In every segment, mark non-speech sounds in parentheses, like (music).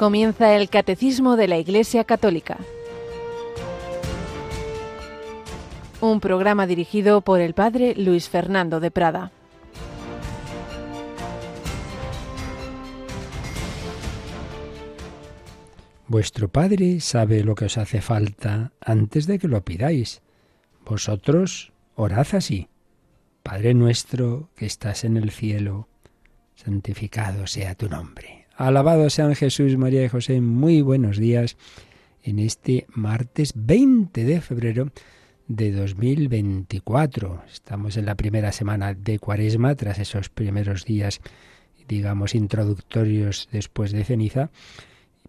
Comienza el Catecismo de la Iglesia Católica. Un programa dirigido por el Padre Luis Fernando de Prada. Vuestro Padre sabe lo que os hace falta antes de que lo pidáis. Vosotros orad así. Padre nuestro que estás en el cielo, santificado sea tu nombre Alabado sean Jesús, María y José. Muy buenos días en este martes 20 de febrero de 2024. Estamos en la primera semana de Cuaresma, tras esos primeros días, digamos, introductorios después de ceniza.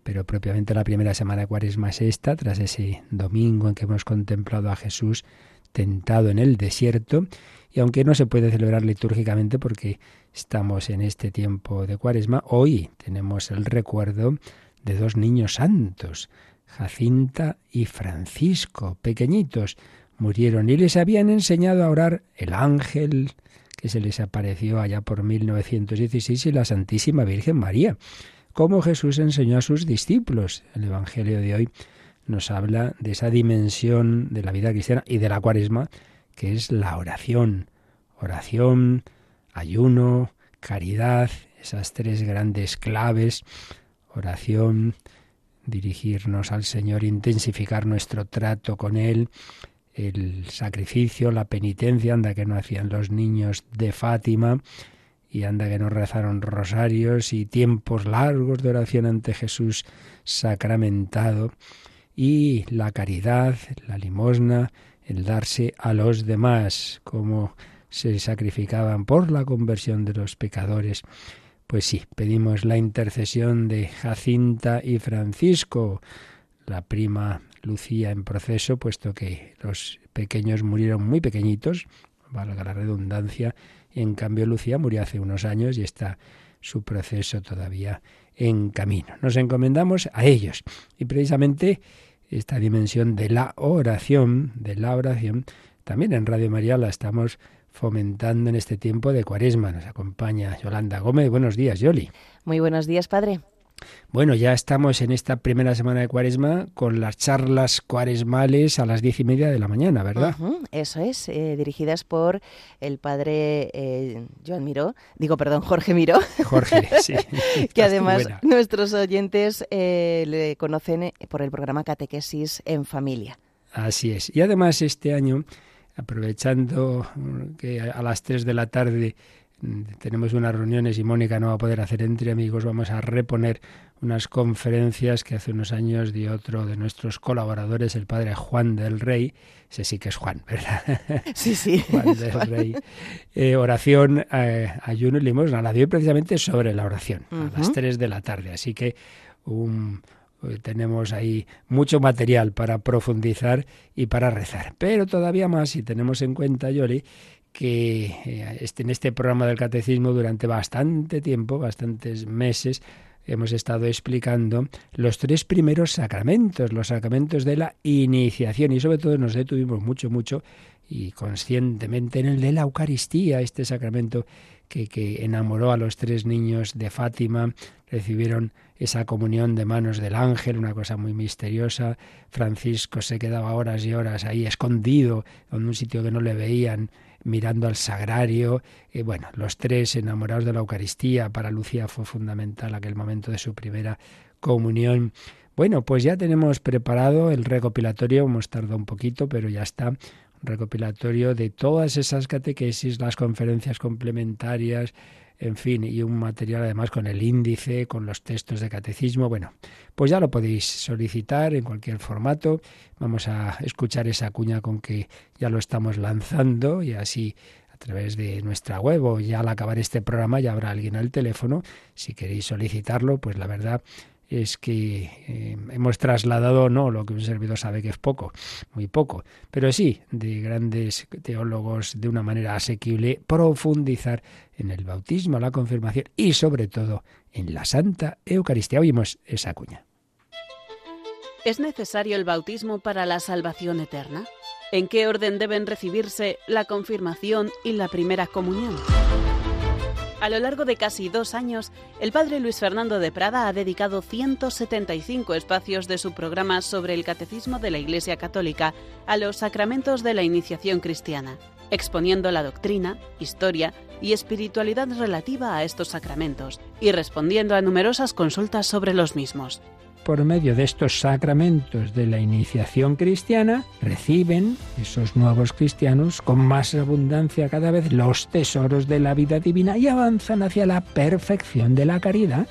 Pero propiamente la primera semana de Cuaresma es esta, tras ese domingo en que hemos contemplado a Jesús tentado en el desierto. Y aunque no se puede celebrar litúrgicamente porque estamos en este tiempo de cuaresma, hoy tenemos el recuerdo de dos niños santos, Jacinta y Francisco, pequeñitos, murieron y les habían enseñado a orar el ángel que se les apareció allá por 1916 y la Santísima Virgen María, como Jesús enseñó a sus discípulos. El Evangelio de hoy nos habla de esa dimensión de la vida cristiana y de la cuaresma, que es la oración. Oración, ayuno, caridad, esas tres grandes claves, oración, dirigirnos al Señor, intensificar nuestro trato con Él, el sacrificio, la penitencia, anda que no hacían los niños de Fátima, y anda que no rezaron rosarios y tiempos largos de oración ante Jesús sacramentado, y la caridad, la limosna, el darse a los demás, como se sacrificaban por la conversión de los pecadores. Pues sí, pedimos la intercesión de Jacinta y Francisco, la prima Lucía en proceso, puesto que los pequeños murieron muy pequeñitos, valga la redundancia, y en cambio Lucía murió hace unos años y está su proceso todavía en camino. Nos encomendamos a ellos y precisamente esta dimensión de la oración, de la oración, también en Radio María la estamos fomentando en este tiempo de cuaresma. Nos acompaña Yolanda Gómez. Buenos días, Yoli. Muy buenos días, padre. Bueno, ya estamos en esta primera semana de Cuaresma con las charlas cuaresmales a las diez y media de la mañana, ¿verdad? eso es, eh, dirigidas por el padre eh, Joan Miró, digo, perdón, Jorge Miró. Jorge, (laughs) sí. que además nuestros oyentes eh, le conocen por el programa Catequesis en Familia. Así es. Y además este año aprovechando que a las 3 de la tarde tenemos unas reuniones y Mónica no va a poder hacer entre amigos, vamos a reponer unas conferencias que hace unos años dio otro de nuestros colaboradores, el padre Juan del Rey, ese sí que es Juan, ¿verdad? (laughs) Sí, sí. (laughs) Juan del Rey. Eh, oración, eh, ayuno y limosna, la dio precisamente sobre la oración, a las 3 de la tarde, así que un tenemos ahí mucho material para profundizar y para rezar. Pero todavía más si tenemos en cuenta, Yoli, que eh, en este programa del catecismo durante bastante tiempo, bastantes meses, hemos estado explicando los tres primeros sacramentos, los sacramentos de la iniciación. Y sobre todo nos detuvimos mucho, mucho y conscientemente en el de la Eucaristía, este sacramento que, que enamoró a los tres niños de Fátima, recibieron esa comunión de manos del ángel, una cosa muy misteriosa. Francisco se quedaba horas y horas ahí escondido, en un sitio que no le veían, mirando al sagrario. Y bueno, los tres enamorados de la Eucaristía. Para Lucía fue fundamental aquel momento de su primera comunión. Bueno, pues ya tenemos preparado el recopilatorio, hemos tardado un poquito, pero ya está, recopilatorio de todas esas catequesis, las conferencias complementarias, en fin, y un material además con el índice, con los textos de catecismo. Bueno, pues ya lo podéis solicitar en cualquier formato. Vamos a escuchar esa cuña con que ya lo estamos lanzando y así a través de nuestra web o ya al acabar este programa ya habrá alguien al teléfono. Si queréis solicitarlo, pues la verdad es que eh, hemos trasladado no lo que un servidor sabe que es poco, muy poco, pero sí de grandes teólogos de una manera asequible profundizar en el bautismo, la confirmación y sobre todo en la Santa Eucaristía. Oímos esa cuña. ¿Es necesario el bautismo para la salvación eterna? ¿En qué orden deben recibirse la confirmación y la primera comunión? A lo largo de casi dos años, el padre Luis Fernando de Prada ha dedicado 175 espacios de su programa sobre el catecismo de la Iglesia Católica a los sacramentos de la iniciación cristiana, exponiendo la doctrina, historia y espiritualidad relativa a estos sacramentos y respondiendo a numerosas consultas sobre los mismos por medio de estos sacramentos de la iniciación cristiana, reciben esos nuevos cristianos con más abundancia cada vez los tesoros de la vida divina y avanzan hacia la perfección de la caridad.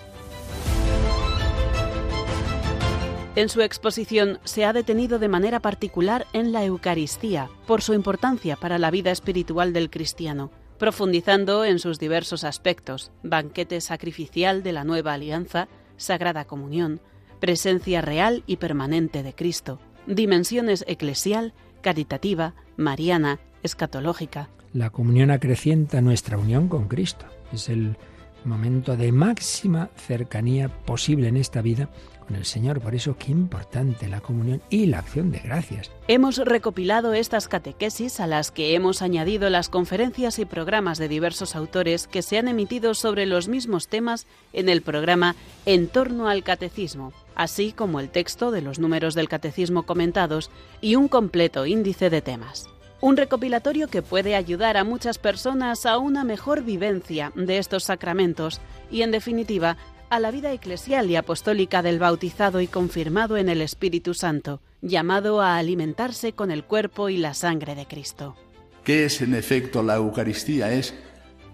En su exposición se ha detenido de manera particular en la Eucaristía, por su importancia para la vida espiritual del cristiano, profundizando en sus diversos aspectos, banquete sacrificial de la nueva alianza, Sagrada Comunión, presencia real y permanente de Cristo, dimensiones eclesial, caritativa, mariana, escatológica. La comunión acrecienta nuestra unión con Cristo. Es el momento de máxima cercanía posible en esta vida el Señor. Por eso qué importante la comunión y la acción de gracias. Hemos recopilado estas catequesis a las que hemos añadido las conferencias y programas de diversos autores que se han emitido sobre los mismos temas en el programa En torno al catecismo, así como el texto de los números del catecismo comentados y un completo índice de temas. Un recopilatorio que puede ayudar a muchas personas a una mejor vivencia de estos sacramentos y, en definitiva, a la vida eclesial y apostólica del bautizado y confirmado en el Espíritu Santo, llamado a alimentarse con el cuerpo y la sangre de Cristo. ¿Qué es en efecto la Eucaristía? Es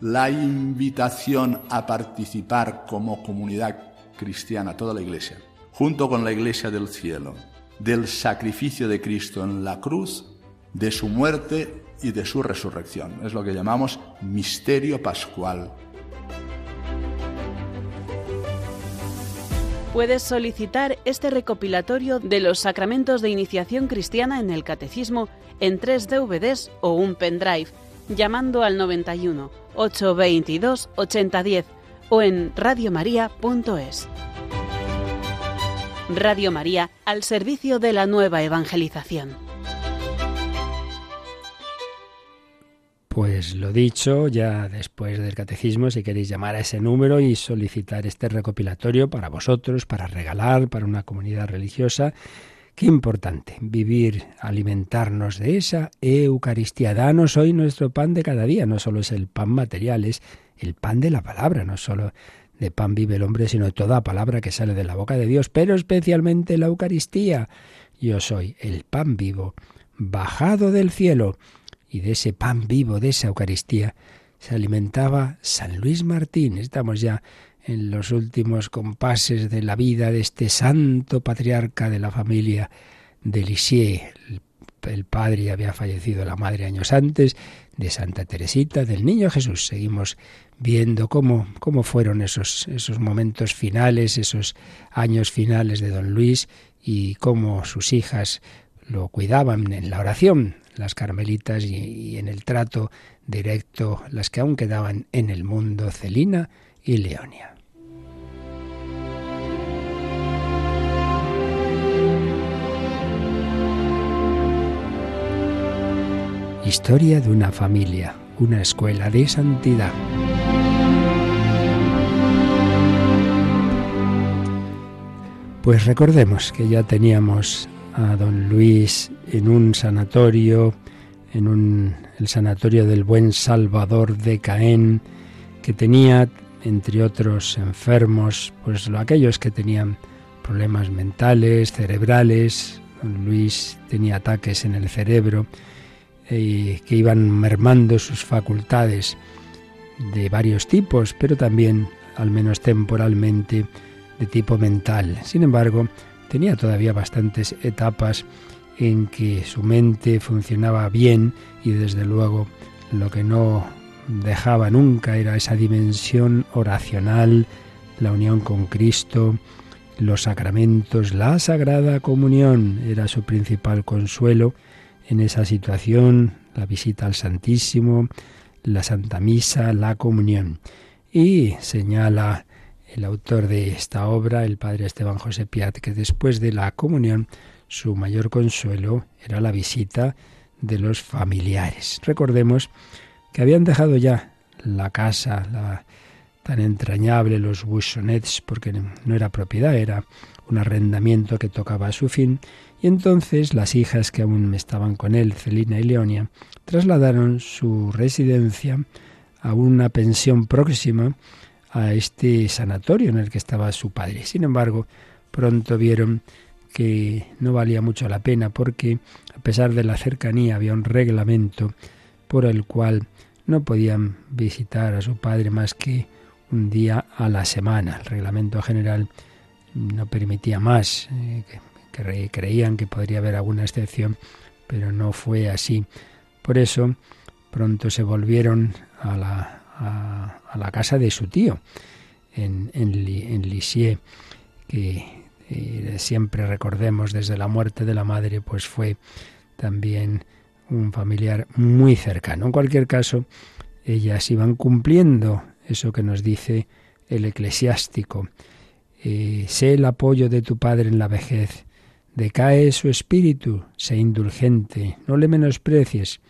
la invitación a participar como comunidad cristiana, toda la Iglesia, junto con la Iglesia del cielo, del sacrificio de Cristo en la cruz, de su muerte y de su resurrección. Es lo que llamamos misterio pascual puedes solicitar este recopilatorio de los sacramentos de iniciación cristiana en el catecismo en tres DVDs o un pendrive llamando al 91 822 8010 o en radiomaria.es. Radio María al servicio de la nueva evangelización. Pues lo dicho, ya después del catecismo, si queréis llamar a ese número y solicitar este recopilatorio para vosotros, para regalar, para una comunidad religiosa, qué importante vivir, alimentarnos de esa Eucaristía. Danos hoy nuestro pan de cada día, no solo es el pan material, es el pan de la palabra, no solo de pan vive el hombre, sino de toda palabra que sale de la boca de Dios, pero especialmente la Eucaristía. Yo soy el pan vivo, bajado del cielo y de ese pan vivo, de esa Eucaristía, se alimentaba San Luis Martín. Estamos ya en los últimos compases de la vida de este santo patriarca de la familia de Lisieux. El, padre había fallecido, la madre años antes, de Santa Teresita, del Niño Jesús. Seguimos viendo cómo, cómo fueron esos, esos momentos finales, esos años finales de don Luis y cómo sus hijas lo cuidaban en la oración, las carmelitas y, en el trato directo las que aún quedaban en el mundo, Celina y Leonia. Historia de una familia, una escuela de santidad. Pues recordemos que ya teníamos a don Luis en un sanatorio, en un, el sanatorio del Buen Salvador de Caen, que tenía, entre otros enfermos, pues aquellos que tenían problemas mentales, cerebrales. Don Luis tenía ataques en el cerebro eh, que iban mermando sus facultades de varios tipos, pero también, al menos temporalmente, de tipo mental. Sin embargo, tenía todavía bastantes etapas en que su mente funcionaba bien y desde luego lo que no dejaba nunca era esa dimensión oracional, la unión con Cristo, los sacramentos, la sagrada comunión era su principal consuelo en esa situación, la visita al Santísimo, la Santa Misa, la comunión. Y señala el autor de esta obra, el padre Esteban José Piat, que después de la comunión su mayor consuelo era la visita de los familiares. Recordemos que habían dejado ya la casa, tan entrañable los buissonets, porque no era propiedad, era un arrendamiento que tocaba a su fin, y entonces las hijas que aún estaban con él, Celina y Leonia, trasladaron su residencia a una pensión próxima a este sanatorio en el que estaba su padre. Sin embargo, pronto vieron que no valía mucho la pena porque, a pesar de la cercanía, había un reglamento por el cual no podían visitar a su padre más que un día a la semana. El reglamento general no permitía más, eh, que, creían que podría haber alguna excepción, pero no fue así. Por eso pronto se volvieron a la, a, la casa de su tío, en, en, Lisieux, que eh, siempre recordemos desde la muerte de la madre, pues fue también un familiar muy cercano. En cualquier caso, ellas iban cumpliendo eso que nos dice el eclesiástico. Eh, sé el apoyo de tu Padre en la vejez. Decae su espíritu, sé indulgente, no le menosprecies.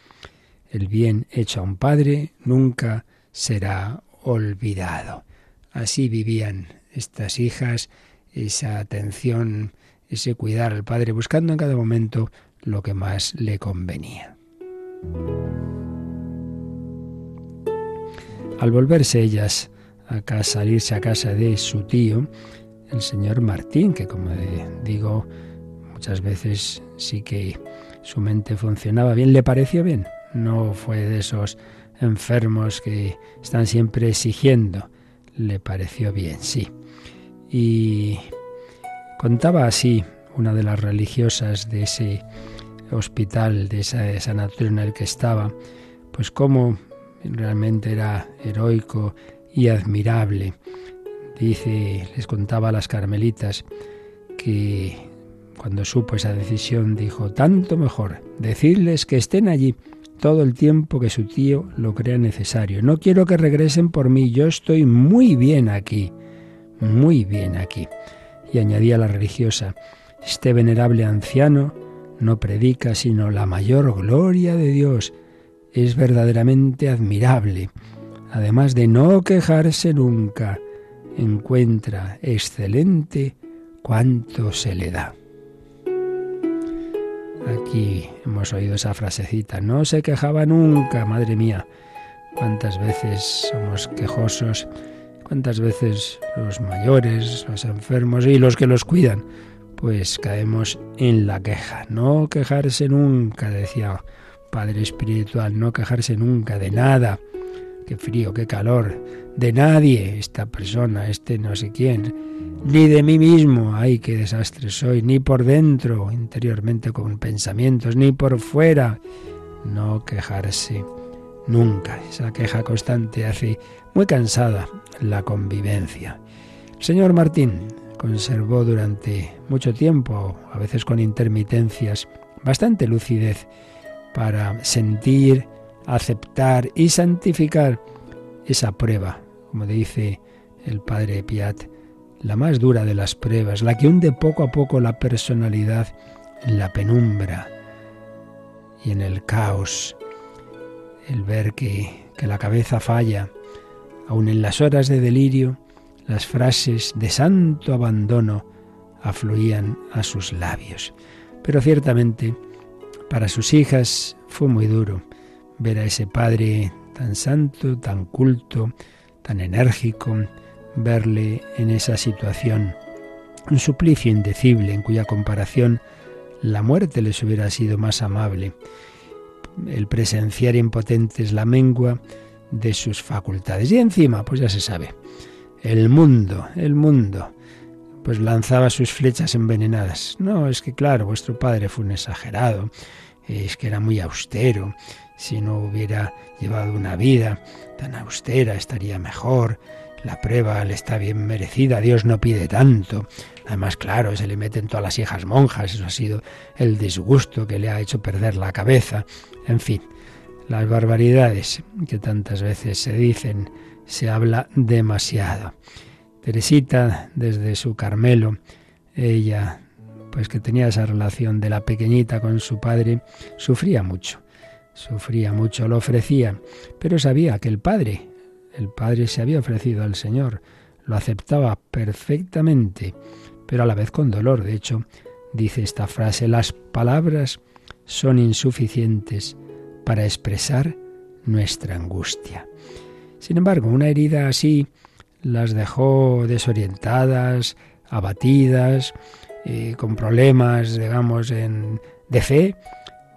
El bien hecho a un padre nunca será olvidado. Así vivían estas hijas, esa atención, ese cuidar al padre, buscando en cada momento lo que más le convenía. Al volverse ellas a salirse a casa de su tío, el señor Martín, que como digo, muchas veces sí que su mente funcionaba bien, le pareció bien. No fue de esos enfermos que están siempre exigiendo. Le pareció bien, sí. Y contaba así una de las religiosas de ese hospital, de esa sanatorio en el que estaba, pues cómo realmente era heroico y admirable. Dice, les contaba a las carmelitas que cuando supo esa decisión dijo, tanto mejor, decirles que estén allí todo el tiempo que su tío lo crea necesario. No quiero que regresen por mí, yo estoy muy bien aquí, muy bien aquí. Y añadía la religiosa, este venerable anciano no predica sino la mayor gloria de Dios, es verdaderamente admirable. Además de no quejarse nunca, encuentra excelente cuanto se le da. Aquí hemos oído esa frasecita, no se quejaba nunca, madre mía. Cuántas veces somos quejosos, cuántas veces los mayores, los enfermos y los que los cuidan, pues caemos en la queja. No quejarse nunca, decía Padre Espiritual, no quejarse nunca de nada. Qué frío, qué calor. De nadie, esta persona, este no sé quién. Ni de mí mismo, ay, qué desastre soy. Ni por dentro, interiormente con pensamientos, ni por fuera. No quejarse nunca. Esa queja constante hace muy cansada la convivencia. señor Martín conservó durante mucho tiempo, a veces con intermitencias, bastante lucidez para sentir, aceptar y santificar esa prueba, como dice el padre Piat, la más dura de las pruebas, la que hunde poco a poco la personalidad en la penumbra y en el caos, el ver que, que la cabeza falla, aun en las horas de delirio, las frases de santo abandono afluían a sus labios. Pero ciertamente para sus hijas fue muy duro ver a ese padre tan santo, tan culto, tan enérgico, verle en esa situación. Un suplicio indecible en cuya comparación la muerte les hubiera sido más amable. El presenciar impotentes la mengua de sus facultades. Y encima, pues ya se sabe, el mundo, el mundo, pues lanzaba sus flechas envenenadas. No, es que claro, vuestro padre fue un exagerado, es que era muy austero, si no hubiera llevado una vida tan austera estaría mejor, la prueba le está bien merecida, Dios no pide tanto. Además, claro, se le meten todas las hijas monjas, eso ha sido el disgusto que le ha hecho perder la cabeza. En fin, las barbaridades que tantas veces se dicen, se habla demasiado. Teresita, desde su Carmelo, ella, pues que tenía esa relación de la pequeñita con su padre, sufría mucho, sufría mucho, lo ofrecía, pero sabía que el padre, El padre se había ofrecido al Señor, lo aceptaba perfectamente, pero a la vez con dolor. De hecho, dice esta frase, las palabras son insuficientes para expresar nuestra angustia. Sin embargo, una herida así las dejó desorientadas, abatidas, eh, con problemas, digamos, en, de fe,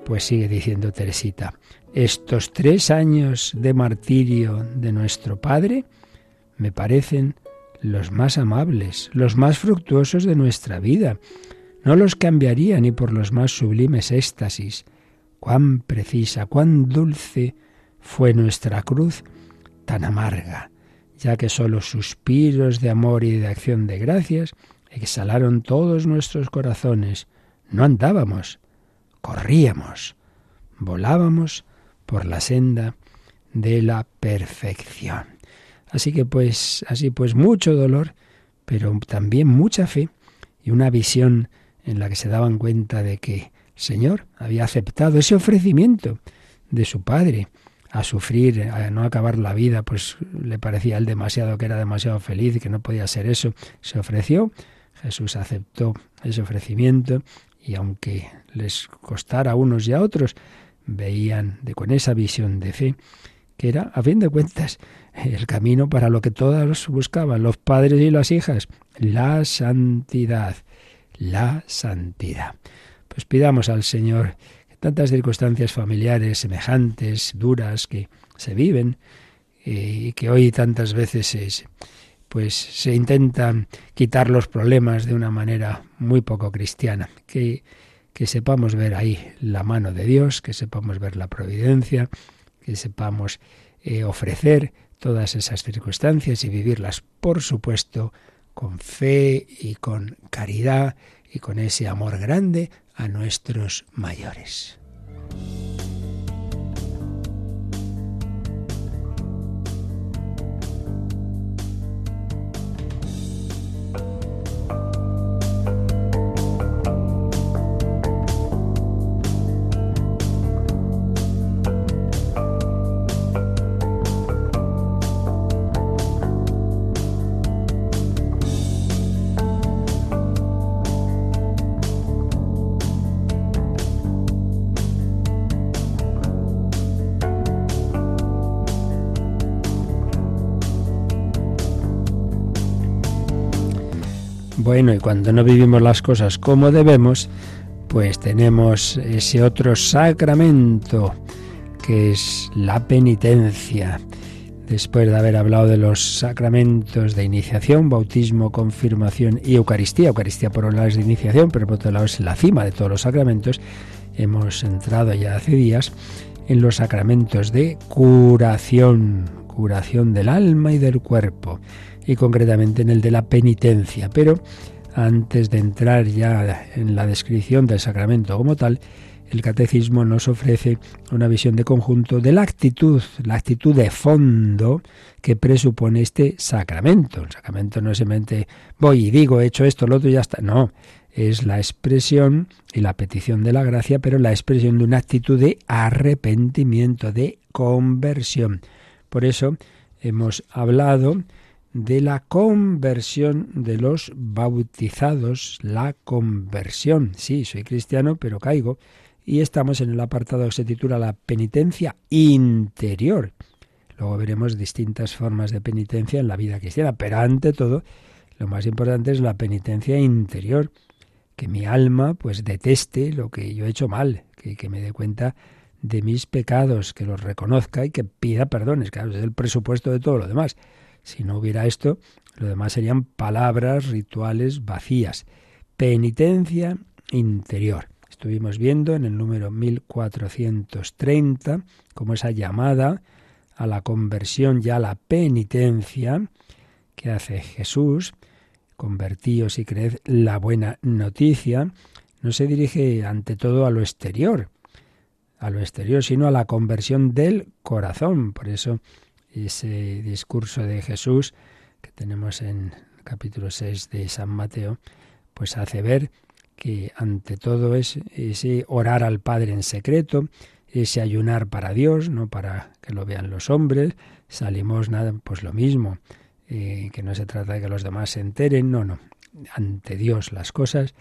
pues sigue diciendo Teresita, estos tres años de martirio de nuestro Padre me parecen los más amables, los más fructuosos de nuestra vida. No los cambiaría ni por los más sublimes éxtasis. Cuán precisa, cuán dulce fue nuestra cruz, tan amarga, ya que sólo suspiros de amor y de acción de gracias exhalaron todos nuestros corazones. No andábamos, corríamos, volábamos por la senda de la perfección. Así que pues, así pues mucho dolor, pero también mucha fe y una visión en la que se daban cuenta de que el Señor había aceptado ese ofrecimiento de su Padre a sufrir, a no acabar la vida, pues le parecía a él demasiado, que era demasiado feliz que no podía ser eso. Se ofreció, Jesús aceptó ese ofrecimiento y aunque les costara a unos y a otros, veían de, con esa visión de fe que era, a fin de cuentas, el camino para lo que todos buscaban, los padres y las hijas, la santidad, la santidad. Pues pidamos al Señor que tantas circunstancias familiares semejantes, duras, que se viven eh, y que hoy tantas veces es, pues se intentan quitar los problemas de una manera muy poco cristiana, que, que sepamos ver ahí la mano de Dios, que sepamos ver la providencia, que sepamos eh, ofrecer todas esas circunstancias y vivirlas, por supuesto, con fe y con caridad y con ese amor grande a nuestros mayores. Bueno, y cuando no vivimos las cosas como debemos, pues tenemos ese otro sacramento, que es la penitencia. Después de haber hablado de los sacramentos de iniciación, bautismo, confirmación y Eucaristía, Eucaristía por un lado es de iniciación, pero por otro lado es la cima de todos los sacramentos, hemos entrado ya hace días en los sacramentos de curación, curación del alma y del cuerpo y concretamente en el de la penitencia. Pero antes de entrar ya en la descripción del sacramento como tal, el catecismo nos ofrece una visión de conjunto de la actitud, la actitud de fondo que presupone este sacramento. El sacramento no es simplemente voy y digo, he hecho esto, lo otro y ya está. No, es la expresión y la petición de la gracia, pero la expresión de una actitud de arrepentimiento, de conversión. Por eso hemos hablado de la conversión de los bautizados, la conversión. Sí, soy cristiano, pero caigo. Y estamos en el apartado que se titula La penitencia interior. Luego veremos distintas formas de penitencia en la vida cristiana, pero ante todo, lo más importante es la penitencia interior, que mi alma pues deteste lo que yo he hecho mal, que, que me dé cuenta de mis pecados, que los reconozca y que pida perdones, claro, es el presupuesto de todo lo demás. Si no hubiera esto, lo demás serían palabras rituales vacías. Penitencia interior. Estuvimos viendo en el número 1430 como esa llamada a la conversión y a la penitencia que hace Jesús, convertíos y creed la buena noticia, no se dirige ante todo a lo exterior, a lo exterior, sino a la conversión del corazón. Por eso ese discurso de Jesús que tenemos en el capítulo 6 de San Mateo, pues hace ver que ante todo es ese orar al Padre en secreto, ese ayunar para Dios, no para que lo vean los hombres, salimos nada, pues lo mismo, eh, que no se trata de que los demás se enteren, no, no, ante Dios las cosas,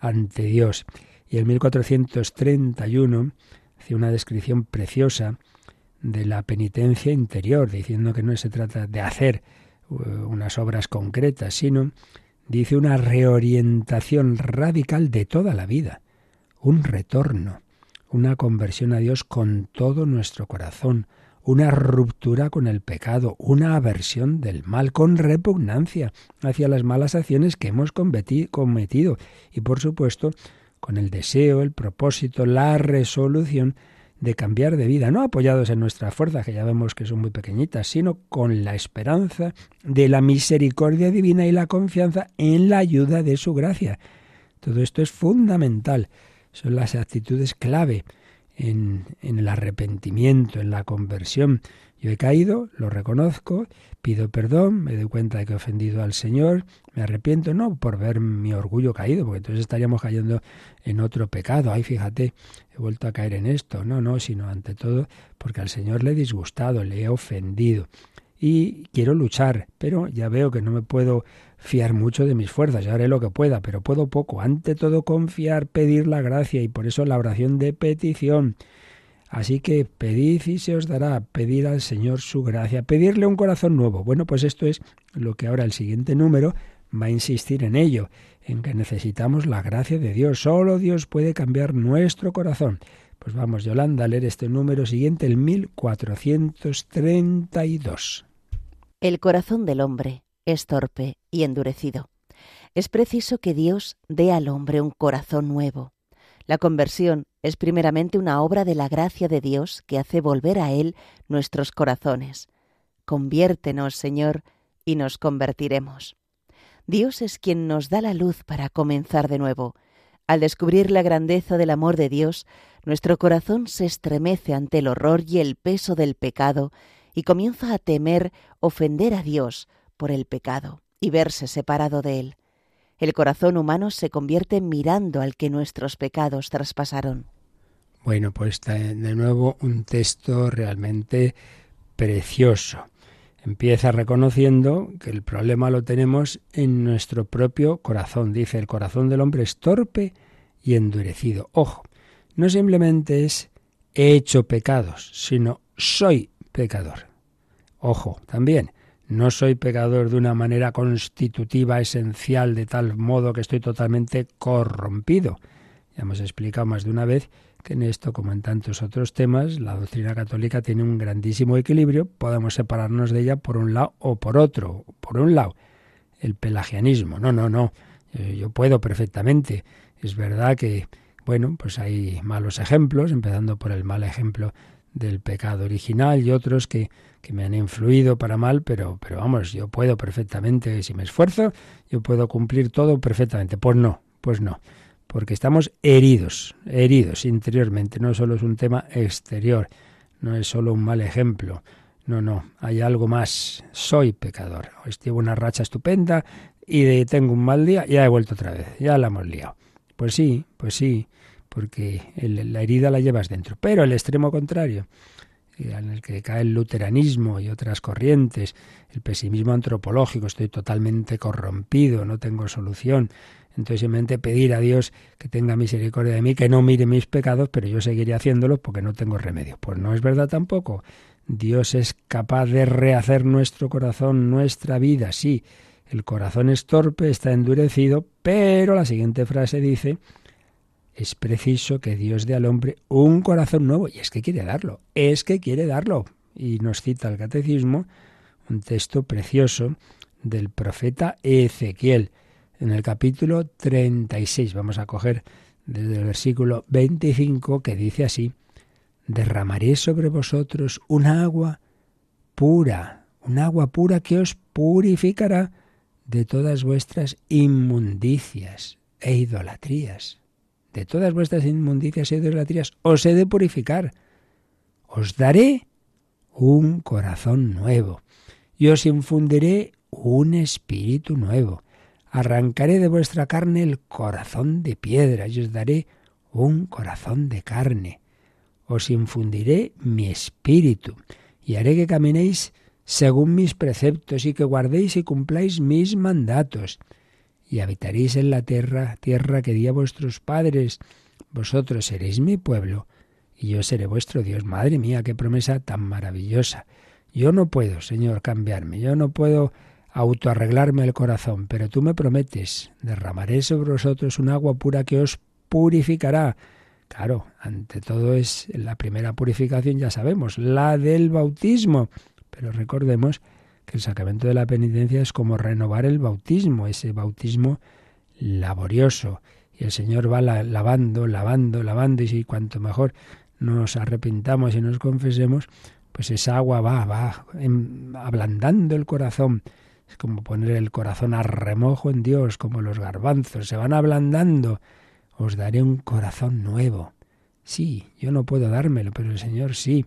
ante Dios. Y en 1431 hace una descripción preciosa de la penitencia interior, diciendo que no se trata de hacer uh, unas obras concretas, sino dice una reorientación radical de toda la vida, un retorno, una conversión a Dios con todo nuestro corazón, una ruptura con el pecado, una aversión del mal, con repugnancia hacia las malas acciones que hemos cometido y, por supuesto, con el deseo, el propósito, la resolución de cambiar de vida, no apoyados en nuestras fuerzas, que ya vemos que son muy pequeñitas, sino con la esperanza de la misericordia divina y la confianza en la ayuda de su gracia. Todo esto es fundamental, son las actitudes clave en, en el arrepentimiento, en la conversión. Yo he caído, lo reconozco, pido perdón, me doy cuenta de que he ofendido al Señor, me arrepiento, no por ver mi orgullo caído, porque entonces estaríamos cayendo en otro pecado. Ay, fíjate, he vuelto a caer en esto. No, no, sino ante todo porque al Señor le he disgustado, le he ofendido. Y quiero luchar, pero ya veo que no me puedo fiar mucho de mis fuerzas, ya haré lo que pueda, pero puedo poco. Ante todo confiar, pedir la gracia y por eso la oración de petición. Así que pedid y se os dará, pedir al Señor su gracia, pedirle un corazón nuevo. Bueno, pues esto es lo que ahora el siguiente número va a insistir en ello, en que necesitamos la gracia de Dios. Solo Dios puede cambiar nuestro corazón. Pues vamos, Yolanda, a leer este número siguiente, el 1432. El corazón del hombre es torpe y endurecido. Es preciso que Dios dé al hombre un corazón nuevo. La conversión es primeramente una obra de la gracia de Dios que hace volver a Él nuestros corazones. Conviértenos, Señor, y nos convertiremos. Dios es quien nos da la luz para comenzar de nuevo. Al descubrir la grandeza del amor de Dios, nuestro corazón se estremece ante el horror y el peso del pecado y comienza a temer ofender a Dios por el pecado y verse separado de Él. El corazón humano se convierte mirando al que nuestros pecados traspasaron. Bueno, pues de nuevo un texto realmente precioso. Empieza reconociendo que el problema lo tenemos en nuestro propio corazón. Dice, el corazón del hombre es torpe y endurecido. Ojo, no simplemente es he hecho pecados, sino soy pecador. Ojo, también, no soy pecador de una manera constitutiva, esencial, de tal modo que estoy totalmente corrompido. Ya hemos explicado más de una vez que en esto, como en tantos otros temas, la doctrina católica tiene un grandísimo equilibrio. Podemos separarnos de ella por un lado o por otro. Por un lado, el pelagianismo. No, no, no. Yo puedo perfectamente. Es verdad que, bueno, pues hay malos ejemplos, empezando por el mal ejemplo del pecado original y otros que, que me han influido para mal, pero, pero vamos, yo puedo perfectamente, si me esfuerzo, yo puedo cumplir todo perfectamente. Pues no, pues no, porque estamos heridos, heridos interiormente, no solo es un tema exterior, no es solo un mal ejemplo, no, no, hay algo más, soy pecador, hoy llevo una racha estupenda y tengo un mal día, ya he vuelto otra vez, ya la hemos liado. Pues sí, pues sí, porque la herida la llevas dentro. Pero el extremo contrario, eh, en el que cae el luteranismo y otras corrientes, el pesimismo antropológico, estoy totalmente corrompido, no tengo solución. Entonces simplemente pedir a Dios que tenga misericordia de mí, que no mire mis pecados, pero yo seguiré haciéndolos porque no tengo remedio. Pues no es verdad tampoco. Dios es capaz de rehacer nuestro corazón, nuestra vida, sí. El corazón es torpe, está endurecido, pero la siguiente frase dice es preciso que Dios dé al hombre un corazón nuevo. Y es que quiere darlo, es que quiere darlo. Y nos cita el catecismo un texto precioso del profeta Ezequiel en el capítulo 36. Vamos a coger desde el versículo 25 que dice así, derramaré sobre vosotros un agua pura, un agua pura que os purificará de todas vuestras inmundicias e idolatrías de todas vuestras inmundicias y idolatrías os he de purificar. Os daré un corazón nuevo y os infundiré un espíritu nuevo. Arrancaré de vuestra carne el corazón de piedra y os daré un corazón de carne. Os infundiré mi espíritu y haré que caminéis según mis preceptos, y que guardéis y cumpláis mis mandatos, y habitaréis en la tierra, tierra que di a vuestros padres. Vosotros seréis mi pueblo, y yo seré vuestro Dios. Madre mía, qué promesa tan maravillosa. Yo no puedo, Señor, cambiarme, yo no puedo autoarreglarme el corazón, pero tú me prometes, derramaré sobre vosotros un agua pura que os purificará. Claro, ante todo es la primera purificación, ya sabemos, la del bautismo. Pero recordemos que el sacramento de la penitencia es como renovar el bautismo, ese bautismo laborioso. Y el Señor va lavando, lavando, lavando, y si cuanto mejor nos arrepintamos y nos confesemos, pues esa agua va, va ablandando el corazón. Es como poner el corazón a remojo en Dios, como los garbanzos, se van ablandando. Os daré un corazón nuevo. Sí, yo no puedo dármelo, pero el Señor sí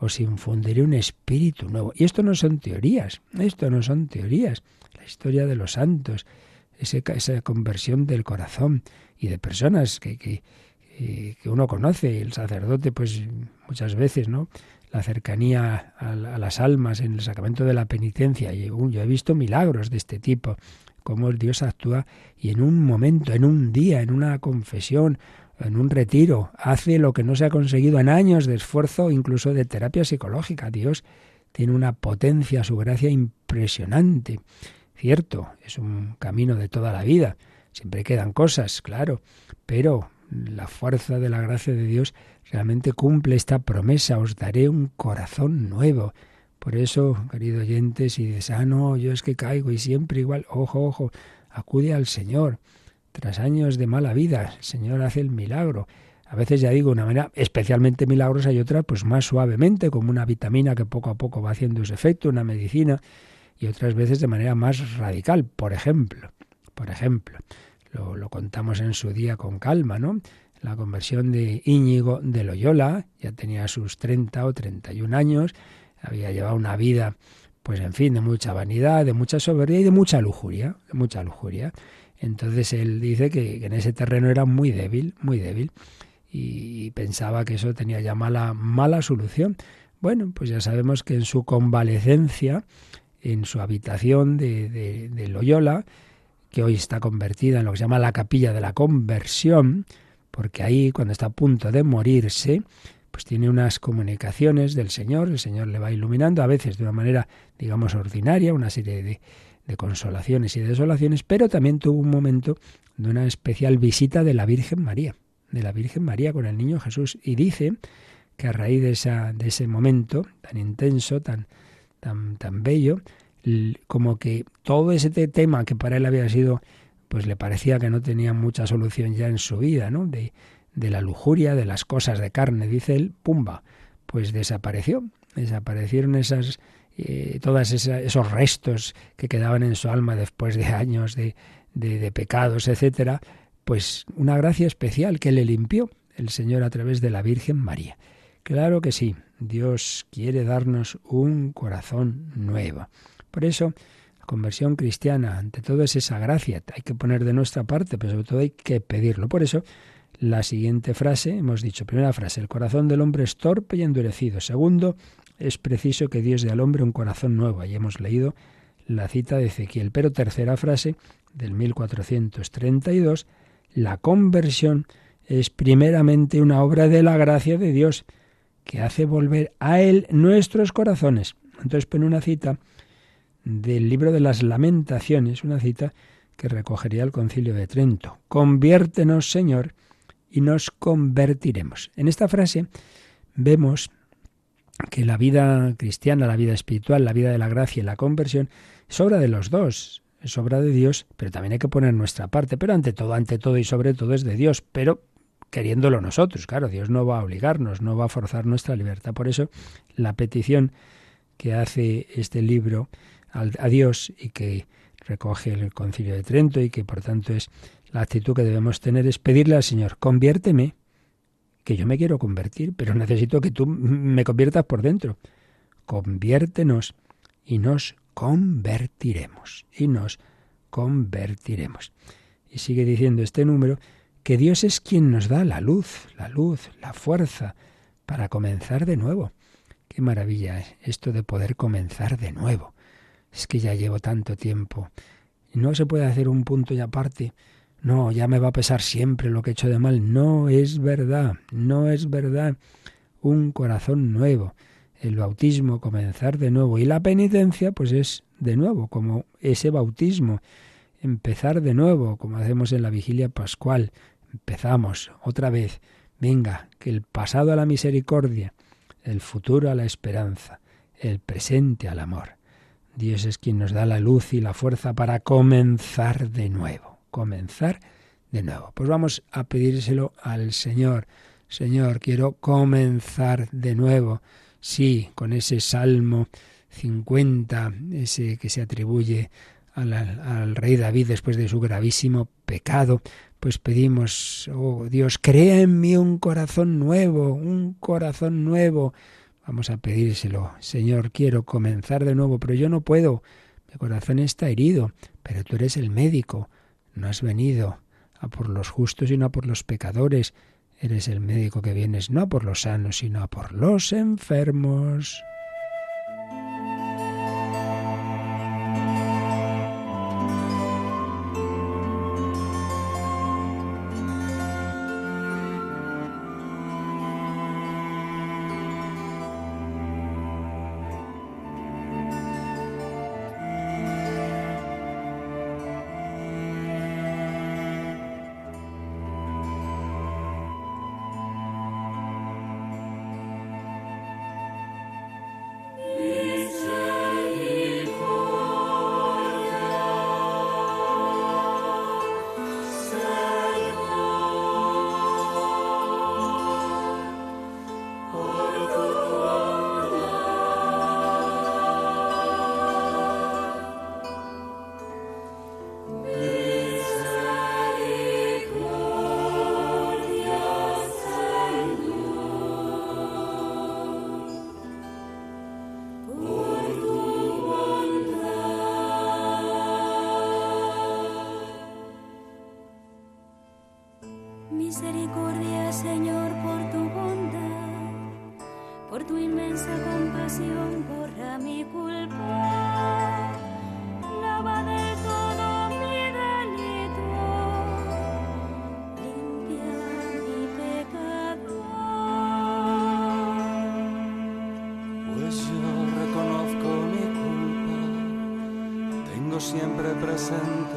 os infundiré un espíritu nuevo. Y esto no son teorías, esto no son teorías. La historia de los santos, esa conversión del corazón y de personas que, que, que uno conoce, el sacerdote, pues muchas veces, ¿no? La cercanía a, las almas en el sacramento de la penitencia. Y yo he visto milagros de este tipo, cómo Dios actúa y en un momento, en un día, en una confesión en un retiro, hace lo que no se ha conseguido en años de esfuerzo, incluso de terapia psicológica. Dios tiene una potencia, su gracia impresionante. Cierto, es un camino de toda la vida. Siempre quedan cosas, claro, pero la fuerza de la gracia de Dios realmente cumple esta promesa, os daré un corazón nuevo. Por eso, querido oyente, si dices, ah, no, yo es que caigo y siempre igual, ojo, ojo, acude al Señor. Tras años de mala vida, el Señor hace el milagro. A veces ya digo, una manera especialmente milagrosa y otra pues más suavemente, como una vitamina que poco a poco va haciendo su efecto, una medicina, y otras veces de manera más radical. Por ejemplo, por ejemplo, lo, lo contamos en su día con calma, ¿no? La conversión de Íñigo de Loyola, ya tenía sus 30 o 31 años, había llevado una vida, pues en fin, de mucha vanidad, de mucha soberbia y de mucha lujuria, de mucha lujuria. Entonces él dice que, en ese terreno era muy débil, muy débil, y pensaba que eso tenía ya mala, mala solución. Bueno, pues ya sabemos que en su convalecencia, en su habitación de, de, de Loyola, que hoy está convertida en lo que se llama la capilla de la conversión, porque ahí cuando está a punto de morirse, pues tiene unas comunicaciones del Señor, el Señor le va iluminando, a veces de una manera, digamos, ordinaria, una serie de, de consolaciones y desolaciones, pero también tuvo un momento de una especial visita de la Virgen María, de la Virgen María con el niño Jesús. Y dice que a raíz de, de ese momento tan intenso, tan, tan, tan bello, como que todo ese tema que para él había sido, pues le parecía que no tenía mucha solución ya en su vida, ¿no? De, de la lujuria, de las cosas de carne, dice él, pumba, pues desapareció. Desaparecieron esas eh, todos esos restos que quedaban en su alma después de años de, de, pecados, etcétera, pues una gracia especial que le limpió el Señor a través de la Virgen María. Claro que sí, Dios quiere darnos un corazón nuevo. Por eso, conversión cristiana, ante todo, es esa gracia. Hay que poner de nuestra parte, pero sobre todo hay que pedirlo. Por eso, la siguiente frase, hemos dicho, primera frase, el corazón del hombre es torpe y endurecido. Segundo, es preciso que Dios dé al hombre un corazón nuevo. Ahí hemos leído la cita de Ezequiel. Pero tercera frase del 1432, la conversión es primeramente una obra de la gracia de Dios que hace volver a Él nuestros corazones. Entonces pone una cita del libro de las lamentaciones, una cita que recogería el concilio de Trento. Conviértenos, Señor, y nos convertiremos. En esta frase vemos que la vida cristiana, la vida espiritual, la vida de la gracia y la conversión es obra de los dos, es obra de Dios, pero también hay que poner nuestra parte, pero ante todo, ante todo y sobre todo es de Dios, pero queriéndolo nosotros, claro, Dios no va a obligarnos, no va a forzar nuestra libertad. Por eso la petición que hace este libro a Dios y que recoge el concilio de Trento y que por tanto es la actitud que debemos tener es pedirle al Señor, conviérteme, que yo me quiero convertir, pero necesito que tú me conviertas por dentro. Conviértenos y nos convertiremos. Y nos convertiremos. Y sigue diciendo este número que Dios es quien nos da la luz, la luz, la fuerza para comenzar de nuevo. Qué maravilla es esto de poder comenzar de nuevo. Es que ya llevo tanto tiempo. No se puede hacer un punto y aparte. No, ya me va a pesar siempre lo que he hecho de mal. No es verdad, no es verdad. Un corazón nuevo. El bautismo, comenzar de nuevo. Y la penitencia, pues es de nuevo, como ese bautismo. Empezar de nuevo, como hacemos en la vigilia pascual. Empezamos otra vez. Venga, que el pasado a la misericordia, el futuro a la esperanza, el presente al amor. Dios es quien nos da la luz y la fuerza para comenzar de nuevo, comenzar de nuevo. Pues vamos a pedírselo al Señor. Señor, quiero comenzar de nuevo. Sí, con ese Salmo 50, ese que se atribuye al, al, rey David después de su gravísimo pecado, pues pedimos, oh Dios, crea en mí un corazón nuevo, un corazón nuevo. Vamos a pedírselo, Señor, quiero comenzar de nuevo, pero yo no puedo. Mi corazón está herido, pero tú eres el médico. No has venido a por los justos, sino a por los pecadores. Eres el médico que vienes no a por los sanos, sino a por los enfermos. sobrepresente.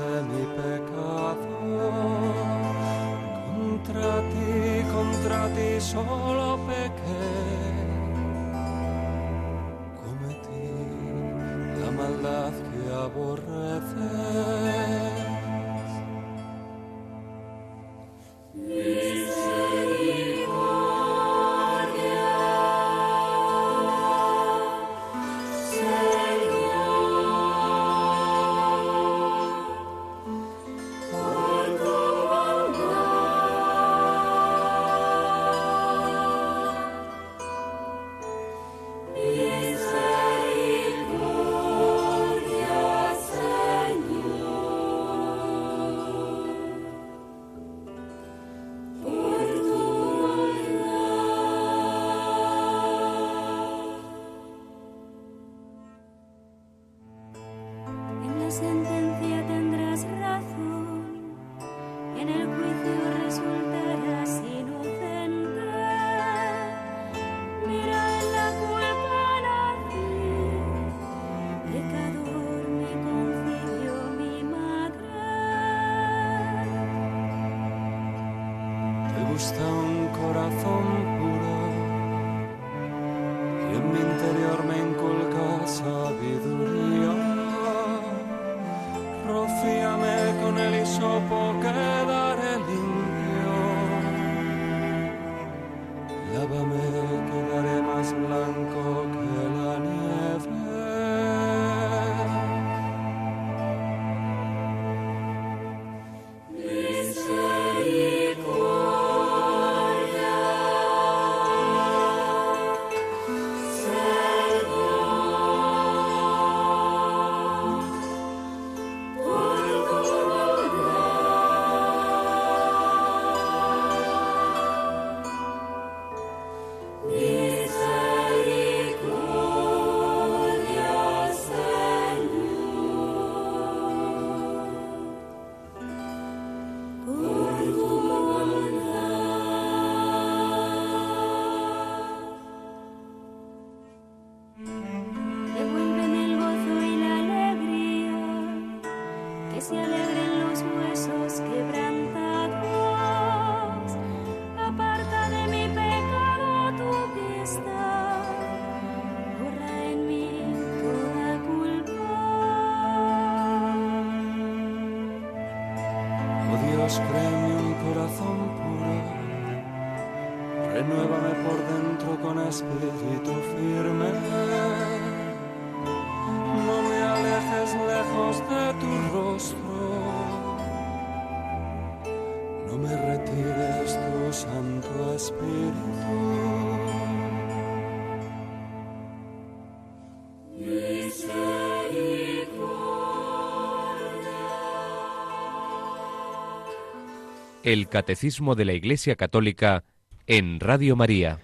El Catecismo de la Iglesia Católica en Radio María.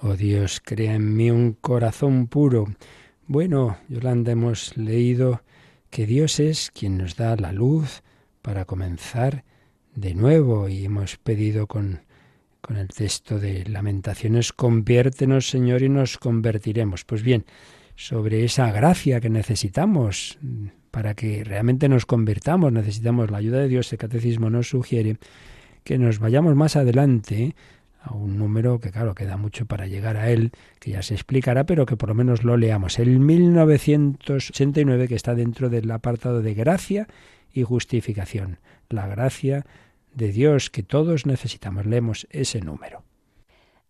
Oh Dios, crea en mí un corazón puro. Bueno, Yolanda, hemos leído que Dios es quien nos da la luz para comenzar de nuevo y hemos pedido con, con el texto de Lamentaciones, conviértenos Señor y nos convertiremos. Pues bien, sobre esa gracia que necesitamos para que realmente nos convirtamos, necesitamos la ayuda de Dios. El catecismo nos sugiere que nos vayamos más adelante a un número que claro queda mucho para llegar a él, que ya se explicará, pero que por lo menos lo leamos. El 1989 que está dentro del apartado de gracia y justificación. La gracia de Dios que todos necesitamos. Leemos ese número.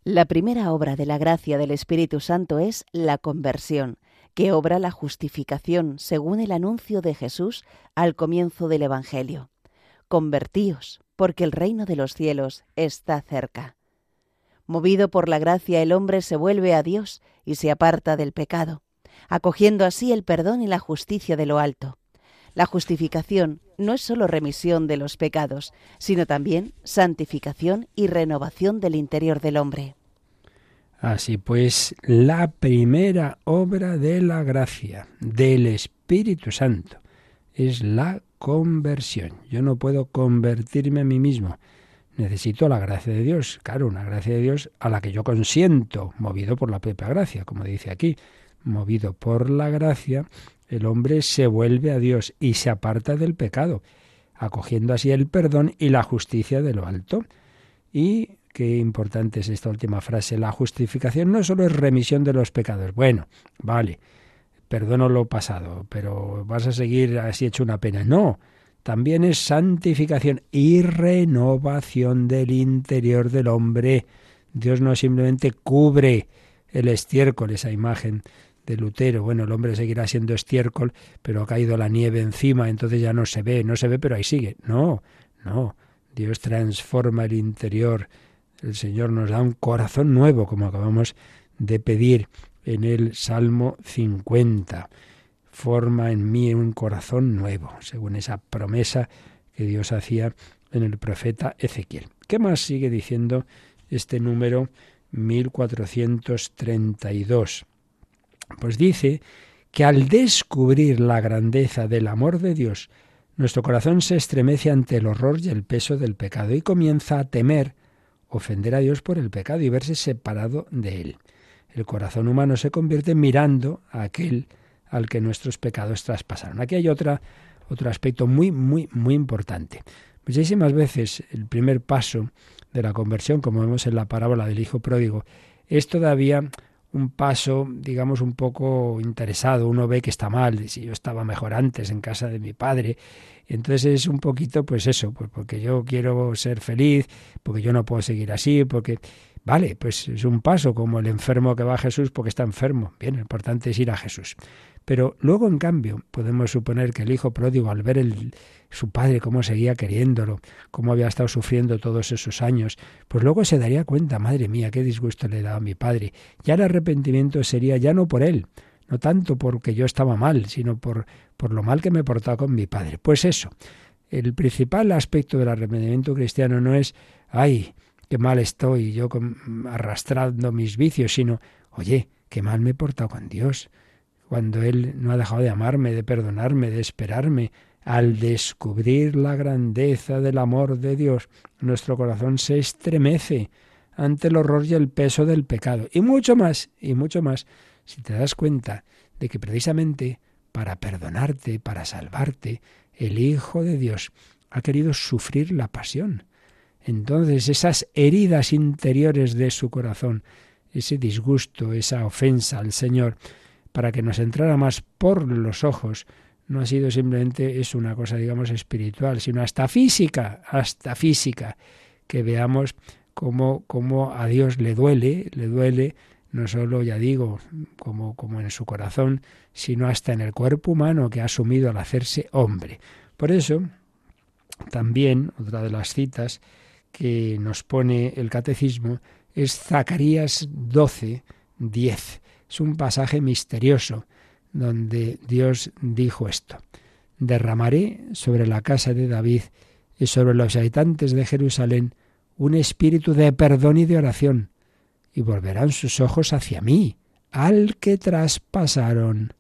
La primera obra de la gracia del Espíritu Santo es la conversión que obra la justificación según el anuncio de Jesús al comienzo del Evangelio. Convertíos, porque el reino de los cielos está cerca. Movido por la gracia, el hombre se vuelve a Dios y se aparta del pecado, acogiendo así el perdón y la justicia de lo alto. La justificación no es sólo remisión de los pecados, sino también santificación y renovación del interior del hombre. Así pues, la primera obra de la gracia del Espíritu Santo es la conversión. Yo no puedo convertirme a mí mismo. Necesito la gracia de Dios. Claro, una gracia de Dios a la que yo consiento, movido por la propia gracia, como dice aquí. Movido por la gracia, el hombre se vuelve a Dios y se aparta del pecado, acogiendo así el perdón y la justicia de lo alto. Y qué importante es esta última frase. La justificación no solo es remisión de los pecados. Bueno, vale, perdono lo pasado, pero vas a seguir así hecho una pena. No, también es santificación y renovación del interior del hombre. Dios no simplemente cubre el estiércol, esa imagen de Lutero. Bueno, el hombre seguirá siendo estiércol, pero ha caído la nieve encima, entonces ya no se ve, no se ve, pero ahí sigue. No, no. Dios transforma el interior el Señor nos da un corazón nuevo, como acabamos de pedir en el Salmo 50. Forma en mí un corazón nuevo, según esa promesa que Dios hacía en el profeta Ezequiel. ¿Qué más sigue diciendo este número 1432? Pues dice que al descubrir la grandeza del amor de Dios, nuestro corazón se estremece ante el horror y el peso del pecado y comienza a temer ofender a Dios por el pecado y verse separado de Él. El corazón humano se convierte mirando a aquel al que nuestros pecados traspasaron. Aquí hay otra, otro aspecto muy, muy, muy importante. Muchísimas veces el primer paso de la conversión, como vemos en la parábola del Hijo Pródigo, es todavía un paso, digamos, un poco interesado. Uno ve que está mal, si yo estaba mejor antes en casa de mi padre, entonces es un poquito, pues eso, pues porque yo quiero ser feliz, porque yo no puedo seguir así, porque... Vale, pues es un paso como el enfermo que va a Jesús porque está enfermo. Bien, lo importante es ir a Jesús. Pero luego, en cambio, podemos suponer que el hijo pródigo, al ver el, su padre cómo seguía queriéndolo, cómo había estado sufriendo todos esos años, pues luego se daría cuenta, madre mía, qué disgusto le daba a mi padre. Ya el arrepentimiento sería ya no por él, no tanto porque yo estaba mal, sino por, por lo mal que me he portado con mi padre. Pues eso, el principal aspecto del arrepentimiento cristiano no es, ay, qué mal estoy yo arrastrando mis vicios, sino, oye, qué mal me he portado con Dios, cuando Él no ha dejado de amarme, de perdonarme, de esperarme. Al descubrir la grandeza del amor de Dios, nuestro corazón se estremece ante el horror y el peso del pecado. Y mucho más, y mucho más, si te das cuenta de que precisamente para perdonarte, para salvarte, el Hijo de Dios ha querido sufrir la pasión. Entonces esas heridas interiores de su corazón, ese disgusto, esa ofensa al Señor, para que nos entrara más por los ojos, no ha sido simplemente es una cosa, digamos, espiritual, sino hasta física, hasta física, que veamos cómo, cómo a Dios le duele, le duele no solo, ya digo, como, como en su corazón, sino hasta en el cuerpo humano que ha asumido al hacerse hombre. Por eso, también, otra de las citas que nos pone el catecismo es Zacarías 12, 10. Es un pasaje misterioso donde Dios dijo esto. Derramaré sobre la casa de David y sobre los habitantes de Jerusalén un espíritu de perdón y de oración, y volverán sus ojos hacia mí, al que traspasaron.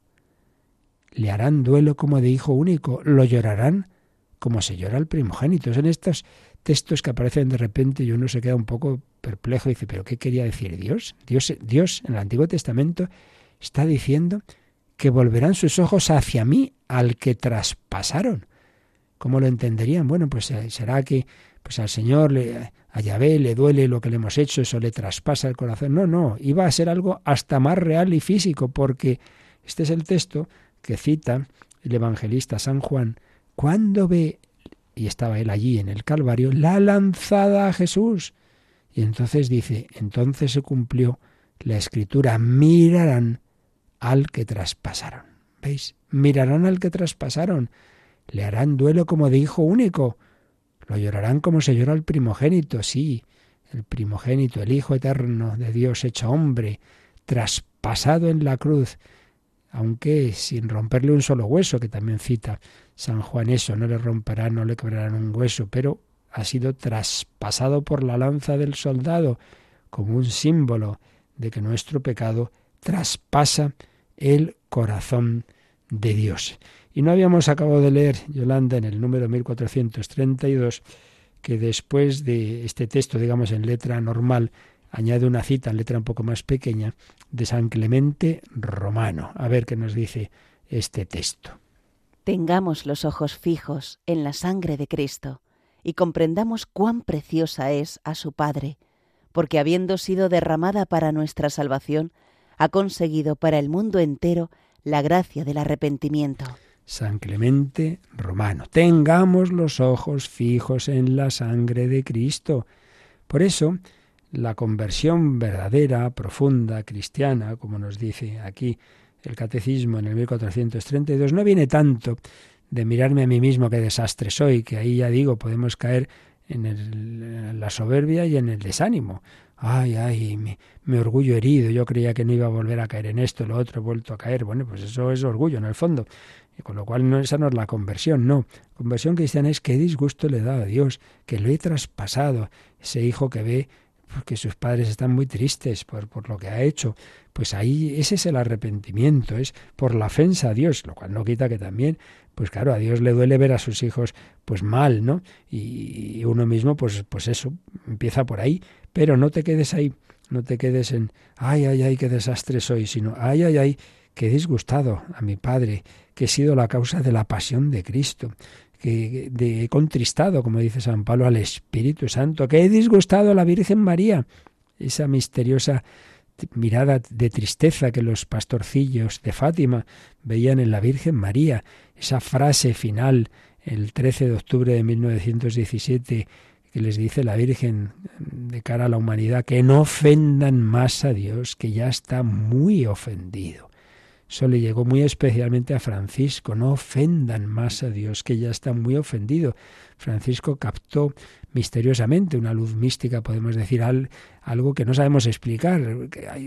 Le harán duelo como de hijo único, lo llorarán como se llora al primogénito. En estos textos que aparecen de repente y uno se queda un poco perplejo dice, ¿pero qué quería decir Dios? Dios, Dios en el Antiguo Testamento está diciendo que volverán sus ojos hacia mí al que traspasaron. ¿Cómo lo entenderían? Bueno, pues eh, será que pues al Señor, le, a Yahvé le duele lo que le hemos hecho, eso le traspasa el corazón. No, no, iba a ser algo hasta más real y físico, porque este es el texto que cita el evangelista San Juan cuando ve, y estaba él allí en el Calvario, la lanzada a Jesús. Y entonces dice, entonces se cumplió la escritura, mirarán al que traspasaron. ¿Veis? Mirarán al que traspasaron. Le harán duelo como de hijo único. Lo llorarán como se llora el primogénito, sí, el primogénito, el Hijo eterno de Dios hecho hombre, traspasado en la cruz, aunque sin romperle un solo hueso, que también cita San Juan eso, no le romperán, no le quebrarán un hueso, pero ha sido traspasado por la lanza del soldado como un símbolo de que nuestro pecado traspasa el corazón de Dios. Y no habíamos acabado de leer, Yolanda, en el número 1432, que después de este texto, digamos en letra normal, añade una cita en letra un poco más pequeña de San Clemente Romano. A ver qué nos dice este texto. Tengamos los ojos fijos en la sangre de Cristo y comprendamos cuán preciosa es a su Padre, porque habiendo sido derramada para nuestra salvación, ha conseguido para el mundo entero la gracia del arrepentimiento. San Clemente Romano. Tengamos los ojos fijos en la sangre de Cristo. Por eso, la conversión verdadera, profunda, cristiana, como nos dice aquí el catecismo en el 1432 no viene tanto de mirarme a mí mismo qué desastre soy, que ahí ya digo, podemos caer en, la soberbia y en el desánimo. Ay, ay, mi, orgullo herido, yo creía que no iba a volver a caer en esto, lo otro, he vuelto a caer. Bueno, pues eso es orgullo en el fondo. Y con lo cual no, esa no es la conversión, no. Conversión cristiana es qué disgusto le da a Dios, que lo he traspasado. Ese hijo que ve porque sus padres están muy tristes por, por lo que ha hecho. Pues ahí ese es el arrepentimiento, es por la ofensa a Dios, lo cual no quita que también, pues claro, a Dios le duele ver a sus hijos pues mal, ¿no? Y, uno mismo, pues, pues eso, empieza por ahí, pero no te quedes ahí, no te quedes en, ay, ay, ay, qué desastre soy, sino, ay, ay, ay, qué disgustado a mi Padre, que he sido la causa de la pasión de Cristo, que de, he contristado, como dice San Pablo, al Espíritu Santo, que he disgustado a la Virgen María, esa misteriosa mirada de tristeza que los pastorcillos de Fátima veían en la Virgen María, esa frase final el 13 de octubre de 1917 que les dice la Virgen de cara a la humanidad, que no ofendan más a Dios, que ya está muy ofendido. Eso le llegó muy especialmente a Francisco. No ofendan más a Dios, que ya está muy ofendido. Francisco captó misteriosamente una luz mística, podemos decir, algo que no sabemos explicar.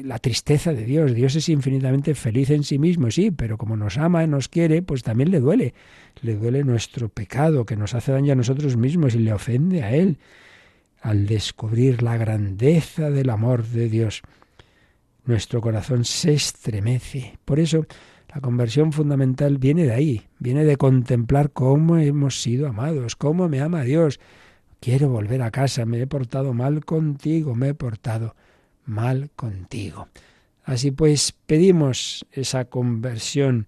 La tristeza de Dios. Dios es infinitamente feliz en sí mismo, sí, pero como nos ama y nos quiere, pues también le duele. Le duele nuestro pecado, que nos hace daño a nosotros mismos y le ofende a Él. Al descubrir la grandeza del amor de Dios nuestro corazón se estremece. Por eso la conversión fundamental viene de ahí, viene de contemplar cómo hemos sido amados, cómo me ama Dios. Quiero volver a casa, me he portado mal contigo, me he portado mal contigo. Así pues, pedimos esa conversión,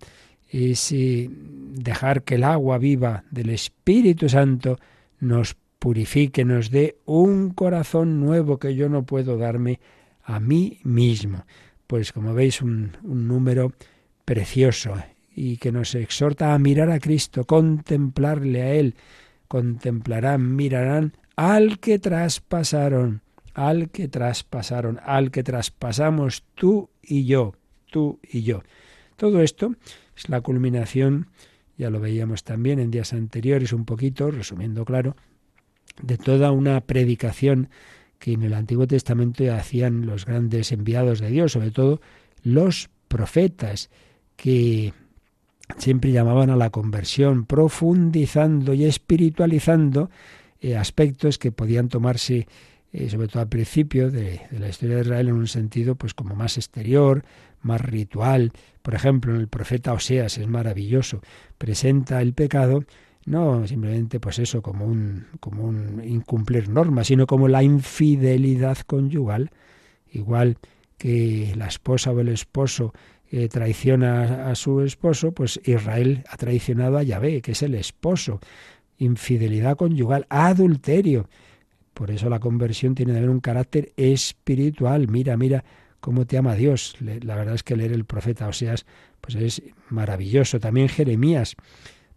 ese dejar que el agua viva del Espíritu Santo nos purifique, nos dé un corazón nuevo que yo no puedo darme a mí mismo. Pues como veis, un, número precioso y que nos exhorta a mirar a Cristo, contemplarle a Él. Contemplarán, mirarán al que traspasaron, al que traspasaron, al que traspasamos tú y yo, tú y yo. Todo esto es la culminación, ya lo veíamos también en días anteriores un poquito, resumiendo claro, de toda una predicación que en el Antiguo Testamento hacían los grandes enviados de Dios, sobre todo los profetas, que siempre llamaban a la conversión, profundizando y espiritualizando eh, aspectos que podían tomarse, eh, sobre todo al principio de, de, la historia de Israel, en un sentido pues como más exterior, más ritual. Por ejemplo, en el profeta Oseas es maravilloso, presenta el pecado no simplemente pues eso como un como un incumplir normas, sino como la infidelidad conyugal, igual que la esposa o el esposo eh, traiciona a su esposo, pues Israel ha traicionado a Yahvé, que es el esposo. Infidelidad conyugal, adulterio. Por eso la conversión tiene que tener un carácter espiritual. Mira, mira cómo te ama Dios. La verdad es que leer el profeta Oseas pues es maravilloso. También Jeremías